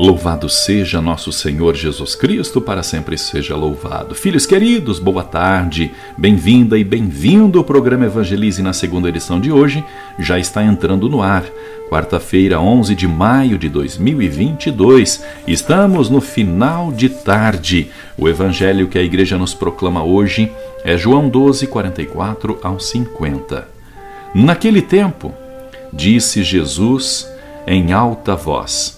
Louvado seja nosso Senhor Jesus Cristo, para sempre seja louvado. Filhos queridos, boa tarde, bem-vinda e bem-vindo ao programa Evangelize na segunda edição de hoje. Já está entrando no ar, quarta-feira, 11 de maio de 2022. Estamos no final de tarde. O evangelho que a igreja nos proclama hoje é João 12, 44 ao 50. Naquele tempo, disse Jesus em alta voz: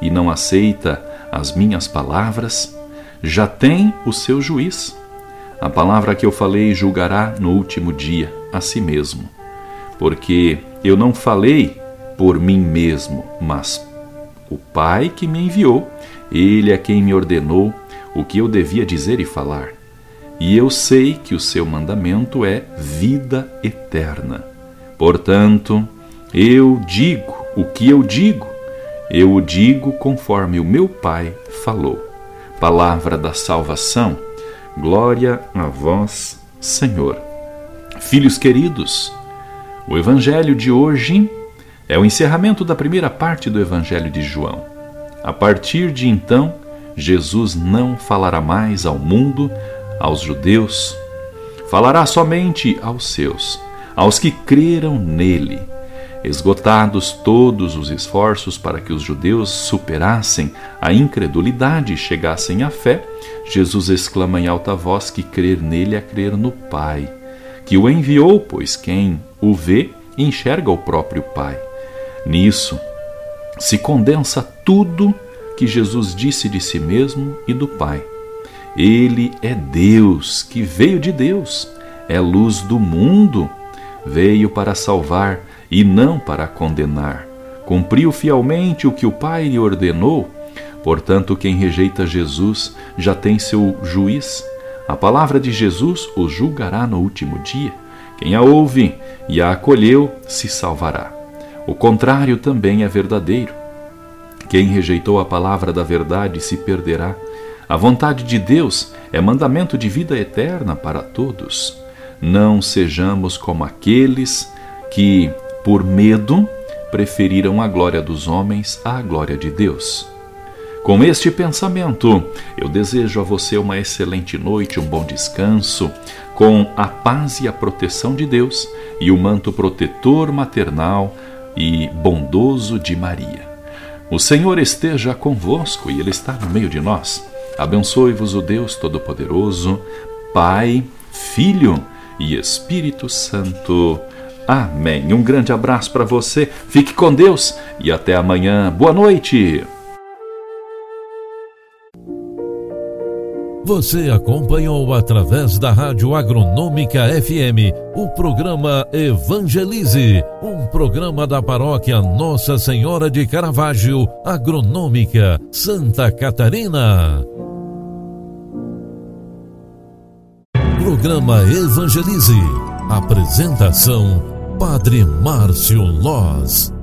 e não aceita as minhas palavras, já tem o seu juiz. A palavra que eu falei julgará no último dia a si mesmo. Porque eu não falei por mim mesmo, mas o Pai que me enviou, ele é quem me ordenou o que eu devia dizer e falar. E eu sei que o seu mandamento é vida eterna. Portanto, eu digo o que eu digo eu o digo conforme o meu Pai falou. Palavra da salvação, glória a vós, Senhor. Filhos queridos, o Evangelho de hoje é o encerramento da primeira parte do Evangelho de João. A partir de então, Jesus não falará mais ao mundo, aos judeus, falará somente aos seus, aos que creram nele Esgotados todos os esforços para que os judeus superassem a incredulidade e chegassem à fé, Jesus exclama em alta voz que crer nele é crer no Pai, que o enviou, pois quem o vê enxerga o próprio Pai. Nisso se condensa tudo que Jesus disse de si mesmo e do Pai. Ele é Deus, que veio de Deus, é luz do mundo, veio para salvar e não para condenar. Cumpriu fielmente o que o Pai lhe ordenou. Portanto, quem rejeita Jesus já tem seu juiz. A palavra de Jesus o julgará no último dia. Quem a ouve e a acolheu se salvará. O contrário também é verdadeiro. Quem rejeitou a palavra da verdade se perderá. A vontade de Deus é mandamento de vida eterna para todos. Não sejamos como aqueles que por medo, preferiram a glória dos homens à glória de Deus. Com este pensamento, eu desejo a você uma excelente noite, um bom descanso, com a paz e a proteção de Deus e o manto protetor maternal e bondoso de Maria. O Senhor esteja convosco e Ele está no meio de nós. Abençoe-vos o Deus Todo-Poderoso, Pai, Filho e Espírito Santo. Amém. Um grande abraço para você, fique com Deus e até amanhã. Boa noite. Você acompanhou através da Rádio Agronômica FM o programa Evangelize, um programa da paróquia Nossa Senhora de Caravaggio, Agronômica, Santa Catarina. Programa Evangelize. Apresentação Padre Márcio Loz.